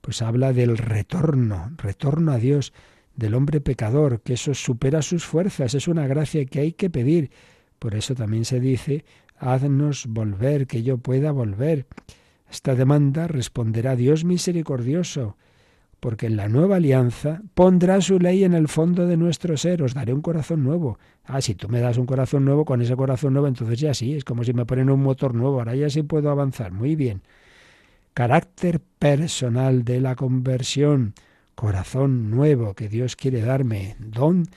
pues habla del retorno, retorno a Dios del hombre pecador, que eso supera sus fuerzas, es una gracia que hay que pedir. Por eso también se dice, haznos volver, que yo pueda volver. Esta demanda responderá Dios misericordioso, porque en la nueva alianza pondrá su ley en el fondo de nuestro ser, os daré un corazón nuevo. Ah, si tú me das un corazón nuevo, con ese corazón nuevo, entonces ya sí, es como si me ponen un motor nuevo, ahora ya sí puedo avanzar. Muy bien carácter personal de la conversión, corazón nuevo que Dios quiere darme, don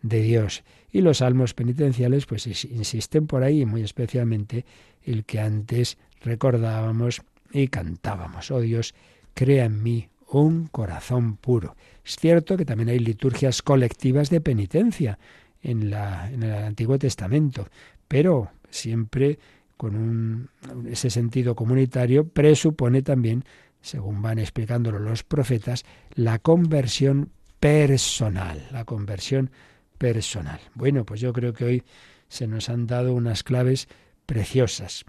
de Dios. Y los salmos penitenciales pues insisten por ahí, muy especialmente el que antes recordábamos y cantábamos. Oh Dios, crea en mí un corazón puro. Es cierto que también hay liturgias colectivas de penitencia en, la, en el Antiguo Testamento, pero siempre con un, ese sentido comunitario, presupone también, según van explicándolo los profetas, la conversión personal, la conversión personal. Bueno, pues yo creo que hoy se nos han dado unas claves preciosas.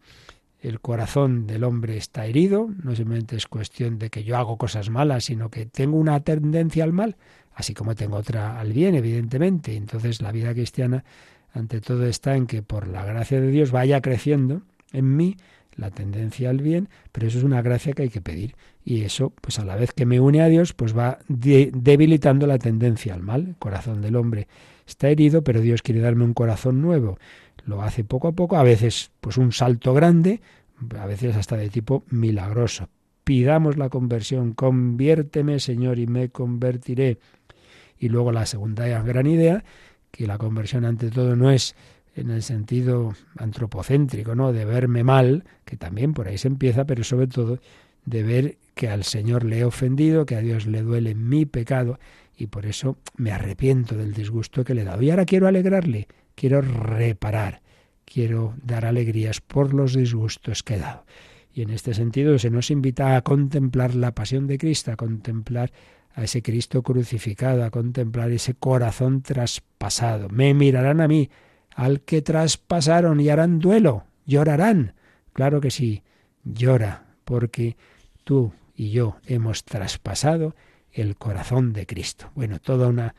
El corazón del hombre está herido, no simplemente es cuestión de que yo hago cosas malas, sino que tengo una tendencia al mal, así como tengo otra al bien, evidentemente. Entonces la vida cristiana ante todo está en que por la gracia de Dios vaya creciendo en mí la tendencia al bien, pero eso es una gracia que hay que pedir. Y eso, pues a la vez que me une a Dios, pues va debilitando la tendencia al mal. El corazón del hombre está herido, pero Dios quiere darme un corazón nuevo. Lo hace poco a poco, a veces pues un salto grande, a veces hasta de tipo milagroso. Pidamos la conversión, conviérteme Señor y me convertiré. Y luego la segunda gran idea que la conversión ante todo no es en el sentido antropocéntrico, ¿no? De verme mal, que también por ahí se empieza, pero sobre todo de ver que al Señor le he ofendido, que a Dios le duele mi pecado y por eso me arrepiento del disgusto que le he dado. Y ahora quiero alegrarle, quiero reparar, quiero dar alegrías por los disgustos que he dado. Y en este sentido se nos invita a contemplar la pasión de Cristo, a contemplar a ese Cristo crucificado, a contemplar ese corazón traspasado. Me mirarán a mí, al que traspasaron y harán duelo, llorarán. Claro que sí, llora, porque tú y yo hemos traspasado el corazón de Cristo. Bueno, toda una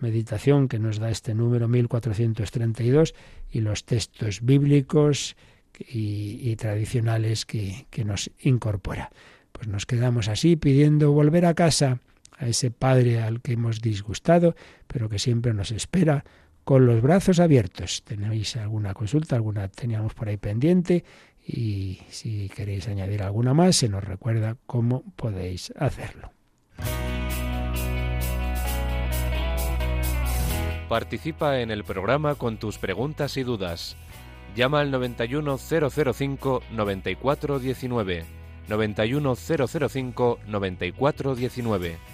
meditación que nos da este número 1432 y los textos bíblicos y, y tradicionales que, que nos incorpora. Pues nos quedamos así pidiendo volver a casa a ese Padre al que hemos disgustado, pero que siempre nos espera con los brazos abiertos. ¿Tenéis alguna consulta? Alguna teníamos por ahí pendiente? Y si queréis añadir alguna más, se nos recuerda cómo podéis hacerlo. Participa en el programa con tus preguntas y dudas. Llama al 91005 9419.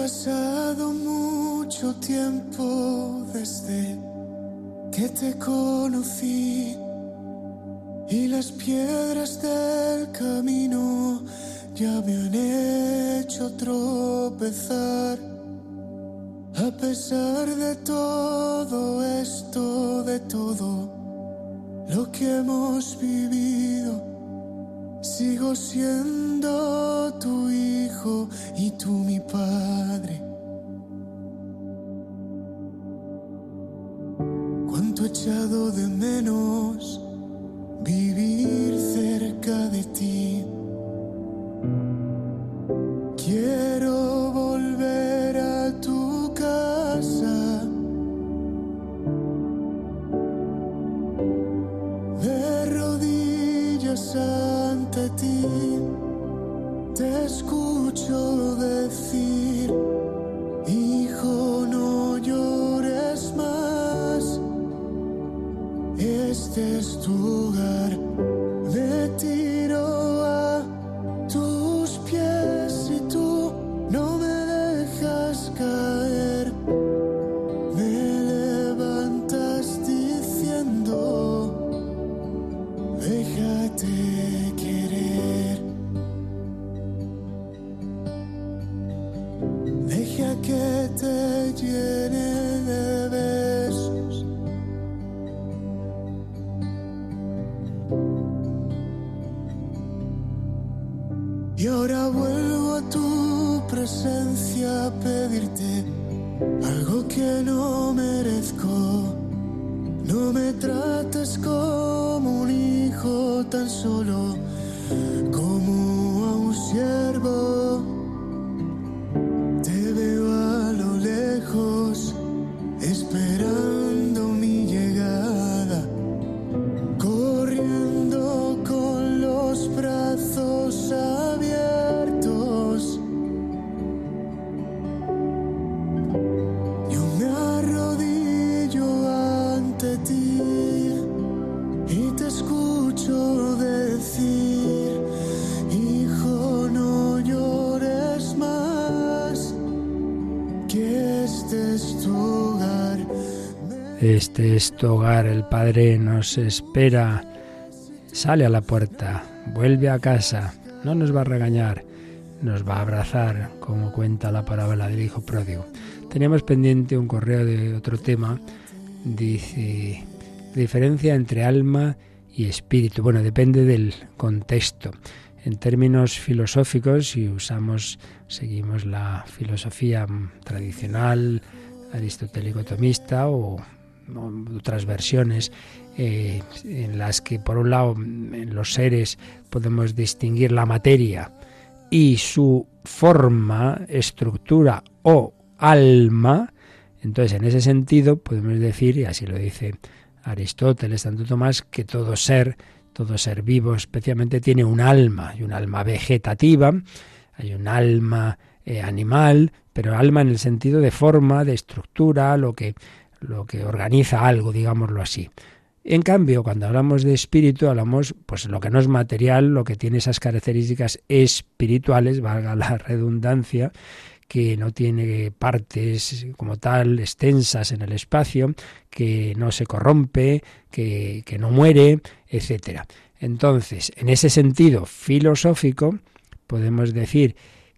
pasado mucho tiempo desde que te conocí y las piedras del camino ya me han hecho tropezar. A pesar de todo esto, de todo lo que hemos vivido, sigo siendo tu hijo y tú mi padre. Cuánto he echado de menos vivir cerca de ti. Quiero escucho decir, Este es hogar, el Padre nos espera. Sale a la puerta, vuelve a casa, no nos va a regañar, nos va a abrazar, como cuenta la parábola del Hijo Pródigo. Teníamos pendiente un correo de otro tema, dice, diferencia entre alma y espíritu. Bueno, depende del contexto. En términos filosóficos, si usamos, seguimos la filosofía tradicional, aristotélico-tomista o otras versiones eh, en las que por un lado en los seres podemos distinguir la materia y su forma, estructura o alma, entonces en ese sentido podemos decir, y así lo dice Aristóteles, Santo Tomás, que todo ser, todo ser vivo especialmente tiene un alma, y un alma vegetativa, hay un alma eh, animal, pero alma en el sentido de forma, de estructura, lo que, lo que organiza algo, digámoslo así. En cambio, cuando hablamos de espíritu, hablamos pues lo que no es material, lo que tiene esas características espirituales, valga la redundancia, que no tiene partes como tal extensas en el espacio, que no se corrompe, que, que no muere, etcétera. Entonces, en ese sentido filosófico, podemos decir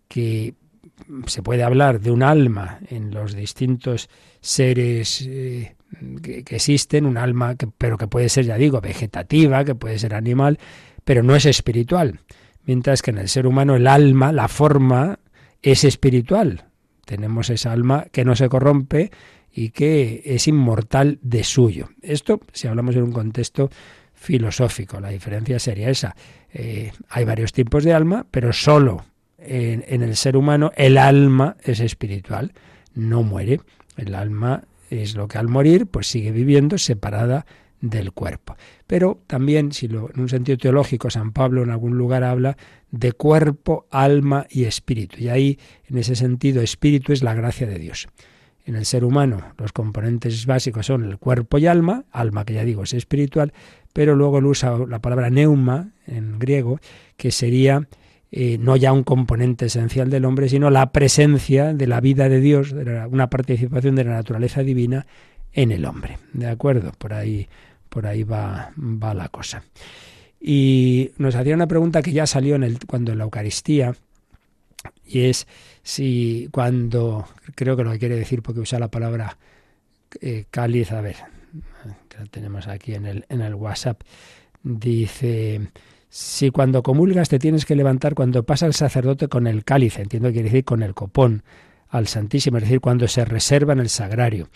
que se puede hablar de un alma en los distintos seres eh, que, existen, un alma que, pero que puede ser, ya digo, vegetativa, que puede ser animal, pero no es espiritual. Mientras que en el ser humano el alma, la forma, es espiritual. Tenemos esa alma que no se corrompe y que es inmortal de suyo. Esto, si hablamos en un contexto filosófico, la diferencia sería esa. Eh, hay varios tipos de alma, pero solo en, el ser humano el alma es espiritual, no muere. El alma es lo que al morir pues sigue viviendo separada del cuerpo. Pero también, si lo, en un sentido teológico, San Pablo en algún lugar habla de cuerpo, alma y espíritu. Y ahí, en ese sentido, espíritu es la gracia de Dios. En el ser humano, los componentes básicos son el cuerpo y alma, alma que ya digo es espiritual, pero luego él usa la palabra neuma en griego, que sería eh, no ya un componente esencial del hombre, sino la presencia de la vida de Dios, una participación de la naturaleza divina en el hombre. ¿De acuerdo? Por ahí, por ahí va, va la cosa. Y nos hacía una pregunta que ya salió cuando en la Eucaristía, y es si cuando, creo que lo quiere decir porque usa la palabra eh, cáliz, a ver, que la tenemos aquí en el, en el WhatsApp, dice, si cuando comulgas te tienes que levantar cuando pasa el sacerdote con el cáliz, entiendo que quiere decir con el copón, al Santísimo, es decir, cuando se reserva en el sagrario.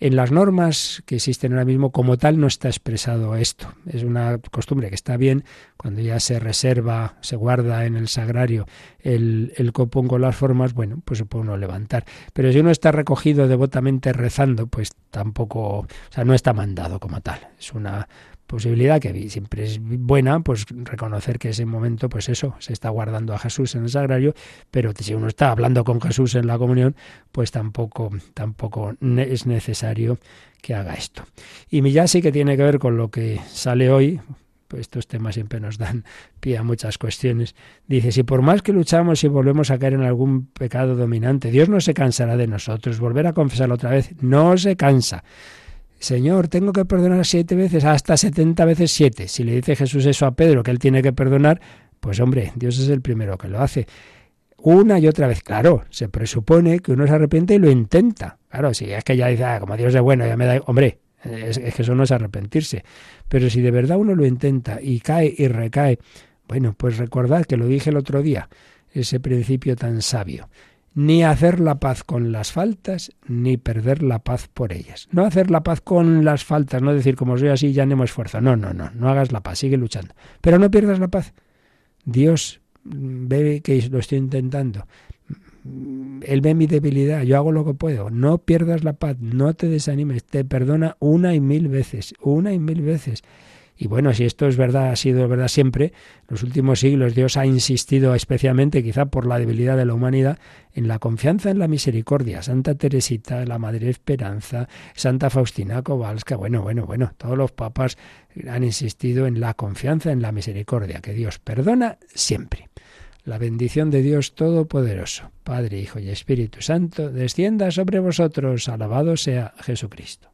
En las normas que existen ahora mismo, como tal, no está expresado esto. Es una costumbre que está bien cuando ya se reserva, se guarda en el sagrario el, el copón con las formas, bueno, pues se puede uno levantar. Pero si uno está recogido devotamente rezando, pues tampoco, o sea, no está mandado como tal. Es una posibilidad que siempre es buena, pues reconocer que ese momento, pues eso, se está guardando a Jesús en el sagrario, pero si uno está hablando con Jesús en la comunión, pues tampoco, tampoco es necesario que haga esto. Y ya sí que tiene que ver con lo que sale hoy, pues estos temas siempre nos dan (laughs) pie a muchas cuestiones. Dice, si por más que luchamos y volvemos a caer en algún pecado dominante, Dios no se cansará de nosotros, volver a confesarlo otra vez, no se cansa. Señor, tengo que perdonar siete veces, hasta setenta veces siete. Si le dice Jesús eso a Pedro, que él tiene que perdonar, pues hombre, Dios es el primero que lo hace. Una y otra vez, claro, se presupone que uno se arrepiente y lo intenta. Claro, si es que ya dice, ah, como Dios es bueno, ya me da... Hombre, es, es que eso no es arrepentirse. Pero si de verdad uno lo intenta y cae y recae, bueno, pues recordad que lo dije el otro día, ese principio tan sabio ni hacer la paz con las faltas, ni perder la paz por ellas. No hacer la paz con las faltas, no decir como soy así, ya no esfuerzo. No, no, no, no hagas la paz, sigue luchando. Pero no pierdas la paz. Dios ve que lo estoy intentando. Él ve mi debilidad, yo hago lo que puedo. No pierdas la paz, no te desanimes, te perdona una y mil veces, una y mil veces. Y bueno, si esto es verdad, ha sido verdad siempre, los últimos siglos Dios ha insistido especialmente, quizá por la debilidad de la humanidad, en la confianza en la misericordia. Santa Teresita, la Madre Esperanza, Santa Faustina Kowalska, bueno, bueno, bueno, todos los papas han insistido en la confianza en la misericordia, que Dios perdona siempre. La bendición de Dios Todopoderoso, Padre, Hijo y Espíritu Santo, descienda sobre vosotros. Alabado sea Jesucristo.